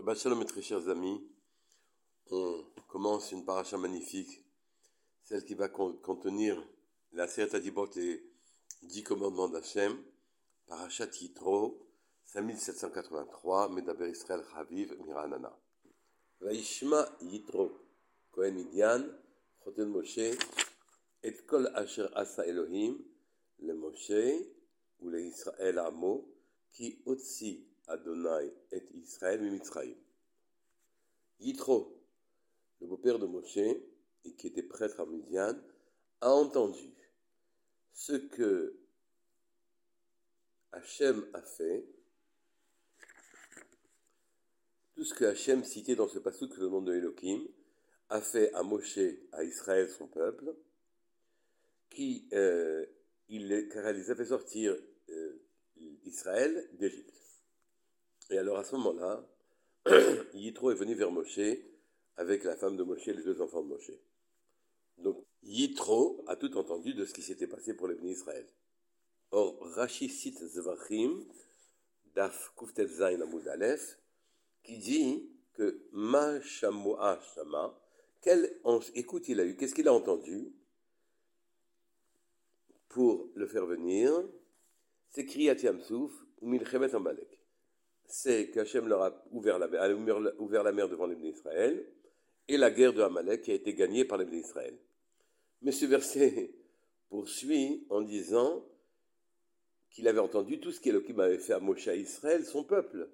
Shabbat Shalom, mes très chers amis. On commence une paracha magnifique, celle qui va contenir la Seret Adibot, les dix commandements d'Hachem, paracha Yitro, 5783, Medaber Israël Chaviv, Miranana. Vaishma Yitro, Kohen Midian, Choten Moshe, et kol asher asa Elohim, le Moshe, ou le Israël Amo, qui otsi Adonai et Israël Mimitzraïm. Yitro, le beau-père de Moshe, et qui était prêtre à Midian, a entendu ce que Hachem a fait, tout ce que Hachem citait dans ce passage le nom de Elohim a fait à Moshe, à Israël, son peuple, qui, euh, car il les a fait sortir euh, Israël d'Égypte. Et alors à ce moment-là, Yitro est venu vers Moshe avec la femme de Moshe et les deux enfants de Moshe. Donc Yitro a tout entendu de ce qui s'était passé pour les bénis Israël. Or, Rashi cite Zvachim, Daf Kuftet Zain qui dit que Ma Shamoa Shama, quelle écoute il a eu, qu'est-ce qu'il a entendu pour le faire venir? C'est Kriyat Yamsouf ou Milchemet Amalek c'est qu'Hachem leur a ouvert la, mer devant les d'Israël, et la guerre de Amalek a été gagnée par les d'Israël. Mais ce verset poursuit en disant qu'il avait entendu tout ce qu'Elohim avait fait à Moshe à Israël, son peuple,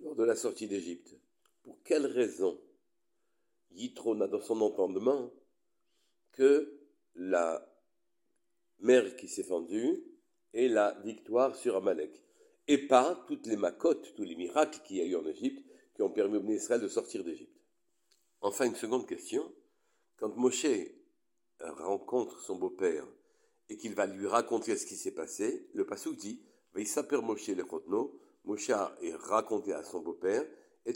lors de la sortie d'Égypte. Pour quelle raison Yitro n'a dans son entendement que la mer qui s'est fendue et la victoire sur Amalek et pas toutes les macotes, tous les miracles qu'il y a eu en Égypte qui ont permis au Israël de sortir d'Égypte. Enfin, une seconde question. Quand Moshe rencontre son beau-père et qu'il va lui raconter ce qui s'est passé, le Passouk dit s'appeler Moshe le Chotno, Moshe a raconté à son beau-père, et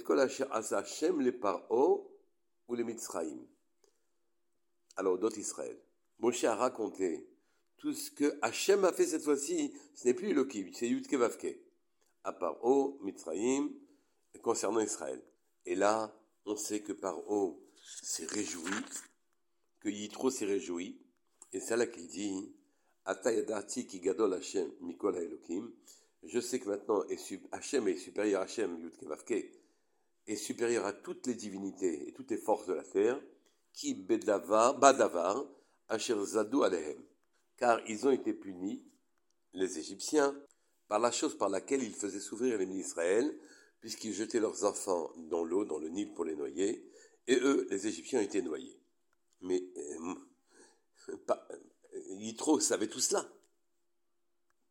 asa Hashem le Paro ou les Mitzraïm. Alors, d'autres Israël. Moshe a raconté tout ce que Hachem a fait cette fois-ci, ce n'est plus Elohim, c'est Yudke Vavke. À Paro, Mitzrayim, concernant Israël. Et là, on sait que Paro s'est réjoui, que Yitro s'est réjoui, et c'est là qu'il dit, Atayadati ki gadol Hachem mikol Elohim, je sais que maintenant Hachem est supérieur à Hachem, Yudke Vavke, est supérieur à toutes les divinités et toutes les forces de la terre, qui bedavar, badavar, asher zadu alehem. Car ils ont été punis, les Égyptiens, par la chose par laquelle ils faisaient souffrir les d'Israël, puisqu'ils jetaient leurs enfants dans l'eau, dans le Nil pour les noyer, et eux, les Égyptiens, étaient noyés. Mais euh, pas, Yitro savait tout cela.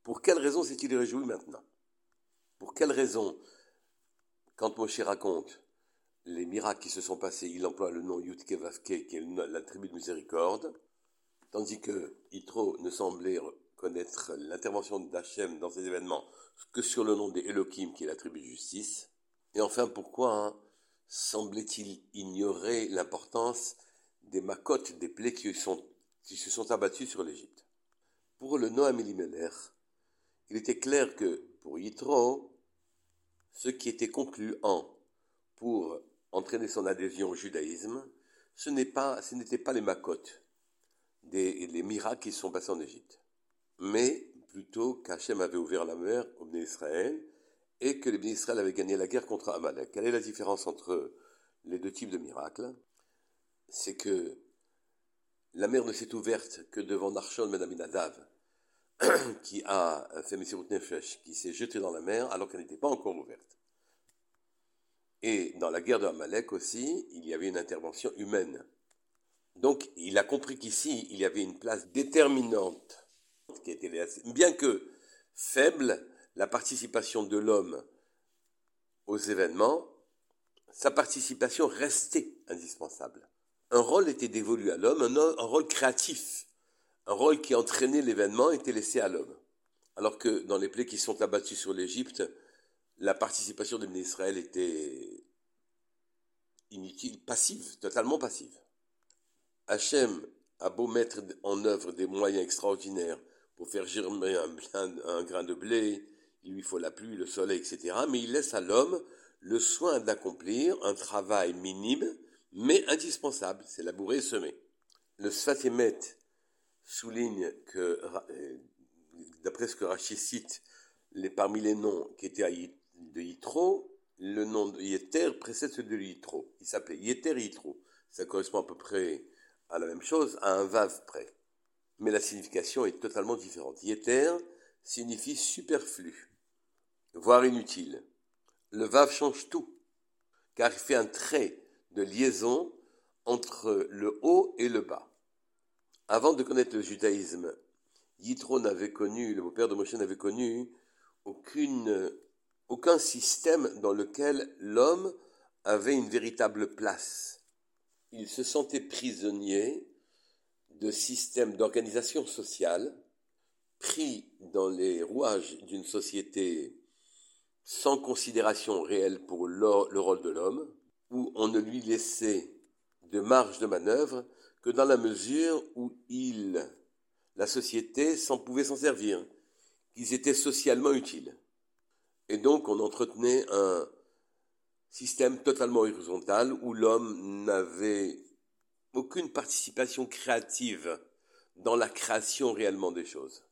Pour quelle raison s'est-il réjoui maintenant? Pour quelle raison, quand Moshe raconte les miracles qui se sont passés, il emploie le nom Yutke Vavke, qui est la tribu de miséricorde, tandis que Yitro ne semblait connaître l'intervention d'Hachem dans ces événements que sur le nom des Elohim, qui est la tribu de justice. Et enfin, pourquoi hein, semblait-il ignorer l'importance des macotes, des plaies qui, se sont abattues sur l'Égypte? Pour le Noam Elimelech, il était clair que pour Yitro, ce qui était concluant pour entraîner son adhésion au judaïsme, ce n'était pas, pas les macotes, des, les miracles qui se sont passés en Égypte. Mais plutôt qu'Hachem avait ouvert la mer au Béni Israël et que les Béni Israël avaient gagné la guerre contre Amalek. Quelle est la différence entre les deux types de miracles? C'est que la mer ne s'est ouverte que devant Narshon Ben Aminadav, qui a fait Messirut Nefesh, qui s'est jeté dans la mer alors qu'elle n'était pas encore ouverte. Et dans la guerre de Amalek aussi, il y avait une intervention humaine donc, il a compris qu'ici, il y avait une place déterminante, bien que faible, la participation de l'homme aux événements, sa participation restait indispensable. Un rôle était dévolu à l'homme, un, rôle créatif, un rôle qui entraînait l'événement était laissé à l'homme. Alors que dans les plaies qui sont abattues sur l'Égypte, la participation de Israël était inutile, passive, totalement passive. Hachem a beau mettre en œuvre des moyens extraordinaires pour faire germer un, grain de blé, il lui faut la pluie, le soleil, etc. Mais il laisse à l'homme le soin d'accomplir un travail minime mais indispensable, c'est labourer et semer. Le Sfatemet souligne que, euh, d'après ce que Rachid cite, parmi les noms qui étaient de Yitro, le nom de Yeter précède celui de Yitro. Il s'appelait Yeter Yitro. Ça correspond à peu près à la même chose, à un vav près. Mais la signification est totalement différente. Yeter signifie superflu, voire inutile. Le vav change tout, car il fait un trait de liaison entre le haut et le bas. Avant de connaître le judaïsme, Yitro n'avait connu, le beau-père de Moshe n'avait connu aucun système dans lequel l'homme avait une véritable place. Il se sentait prisonnier de systèmes d'organisation sociale, pris dans les rouages d'une société sans considération réelle pour le rôle de l'homme, où on ne lui laissait de marge de manœuvre que dans la mesure où il, la société, s'en pouvait s'en servir, qu'ils étaient socialement utiles. Et donc on entretenait un système totalement horizontal où l'homme n'avait aucune participation créative dans la création réellement des choses.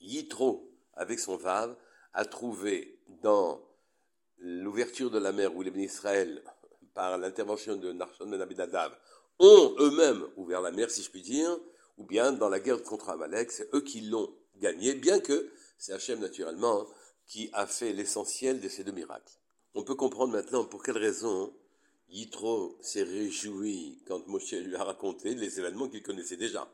Yitro, avec son Vav, a trouvé dans l'ouverture de la mer où les Israël par l'intervention de Narshon Ben Abinadav, ont eux-mêmes ouvert la mer, si je puis dire, ou bien dans la guerre contre Amalek, c'est eux qui l'ont gagné, bien que c'est Hachem naturellement qui a fait l'essentiel de ces deux miracles. On peut comprendre maintenant pour quelle raison Yitro s'est réjoui quand Moshe lui a raconté les événements qu'il connaissait déjà.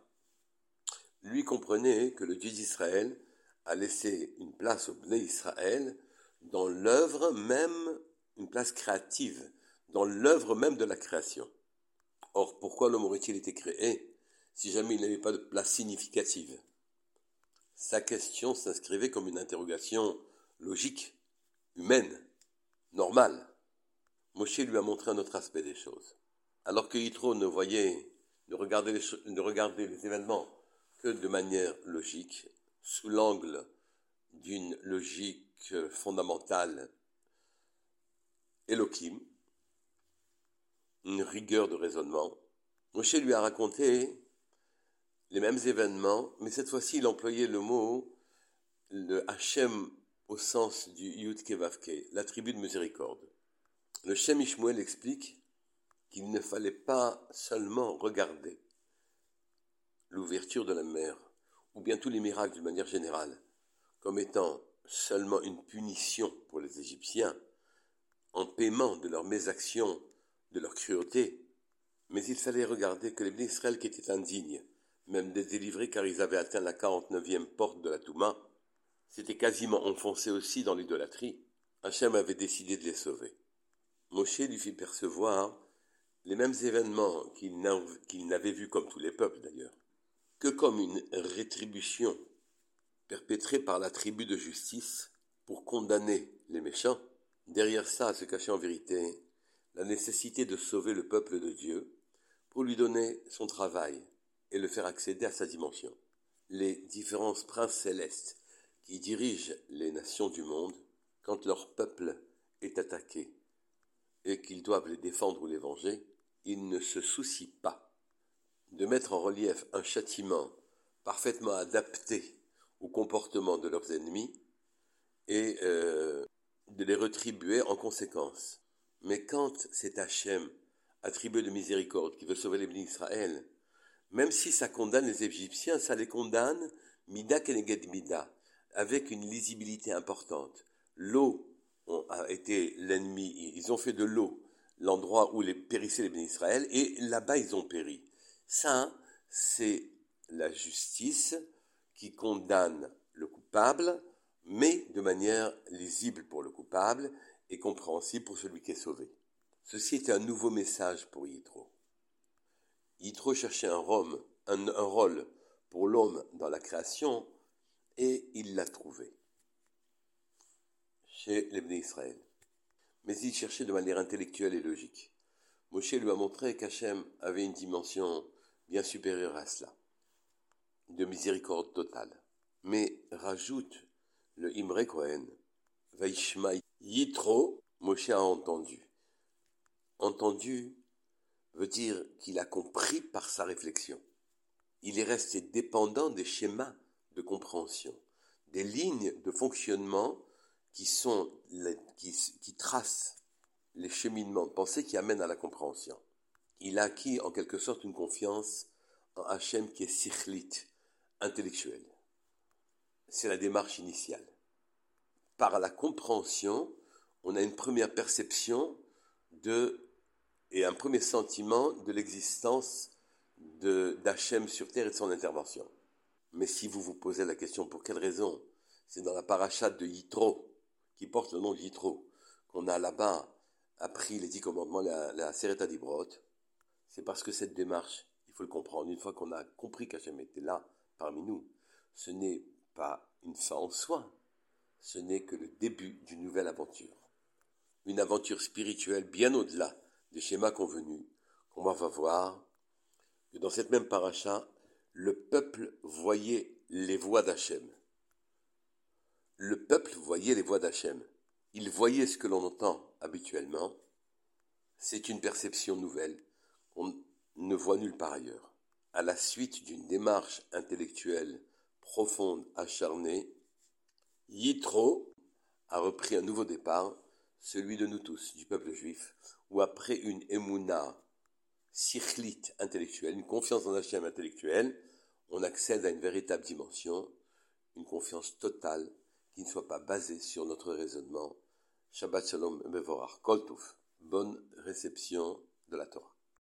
Lui comprenait que le Dieu d'Israël a laissé une place au Bnei Israël dans l'œuvre même, une place créative, dans l'œuvre même de la création. Or, pourquoi l'homme aurait-il été créé si jamais il n'avait pas de place significative? Sa question s'inscrivait comme une interrogation logique, humaine, normale. Moshe lui a montré un autre aspect des choses. Alors que Yitro ne voyait, ne regardait les, événements que de manière logique, sous l'angle d'une logique fondamentale Elohim, une rigueur de raisonnement. Moshe lui a raconté les mêmes événements, mais cette fois-ci il employait le mot le Hachem au sens du Yud Kevavke, la tribu de miséricorde. Le Shem Ishmuel explique qu'il ne fallait pas seulement regarder l'ouverture de la mer, ou bien tous les miracles d'une manière générale, comme étant seulement une punition pour les Égyptiens, en paiement de leurs mésactions de leur cruauté, mais il fallait regarder que les Israël qui étaient indignes, même des délivrés car ils avaient atteint la 49e porte de la Touma, s'étaient quasiment enfoncés aussi dans l'idolâtrie, Hachem avait décidé de les sauver. Moshe lui fit percevoir les mêmes événements qu'il n'avait vus comme tous les peuples d'ailleurs, que comme une rétribution perpétrée par la tribu de justice pour condamner les méchants. Derrière ça se cachait en vérité la nécessité de sauver le peuple de Dieu pour lui donner son travail et le faire accéder à sa dimension. Les différents princes célestes qui dirigent les nations du monde, quand leur peuple est attaqué et qu'ils doivent les défendre ou les venger, ils ne se soucient pas de mettre en relief un châtiment parfaitement adapté au comportement de leurs ennemis et euh, de les retribuer en conséquence. Mais quand c'est Hachem, attribué de miséricorde, qui veut sauver les bénis d'Israël, même si ça condamne les Égyptiens, ça les condamne mida keneged mida, avec une lisibilité importante. L'eau l'ennemi, ils ont fait de l'eau l'endroit où les périssaient les bénis d'Israël, et là-bas ils ont péri. Ça, c'est la justice qui condamne le coupable, mais de manière lisible pour le coupable, et compréhensible pour celui qui est sauvé. Ceci était un nouveau message pour Yitro. Yitro cherchait un rôle pour l'homme dans la création et il l'a trouvé chez les Israël. Mais il cherchait de manière intellectuelle et logique. Moshe lui a montré qu'Hachem avait une dimension bien supérieure à cela, de miséricorde totale. Mais rajoute le Imre Kohen, Vaishma Yitro, Moshe a entendu. Entendu veut dire qu'il a compris par sa réflexion. Il est resté dépendant des schémas de compréhension, des lignes de fonctionnement qui sont qui, qui tracent les cheminements de pensée qui amènent à la compréhension. Il a acquis en quelque sorte une confiance en Hachem qui est sikhlit, intellectuelle. C'est la démarche initiale. Par la compréhension, on a une première perception de et un premier sentiment de l'existence d'Hachem sur terre et de son intervention. Mais si vous vous posez la question pour quelle raison, c'est dans la parachate de Yitro, qui porte le nom de Yitro, qu'on a là-bas appris les dix commandements, la, la Sereta d'Ibrot, c'est parce que cette démarche, il faut le comprendre, une fois qu'on a compris qu'Hachem était là parmi nous, ce n'est pas une fin en soi, ce n'est que le début d'une nouvelle aventure. Une aventure spirituelle bien au-delà des schémas convenus, qu'on va voir que dans cette même paracha, le peuple voyait les voix d'Hachem. Le peuple voyait les voix d'Hachem. Il voyait ce que l'on entend habituellement. C'est une perception nouvelle qu'on ne voit nulle part ailleurs. À la suite d'une démarche intellectuelle profonde, acharnée, Yitro a repris un nouveau départ, celui de nous tous, du peuple juif, où après une émouna sichlite intellectuelle, une confiance en Hachem intellectuelle, on accède à une véritable dimension, une confiance totale ne soit pas basée sur notre raisonnement. Shabbat Shalom Bevorach Koltouf. Bonne réception de la Torah.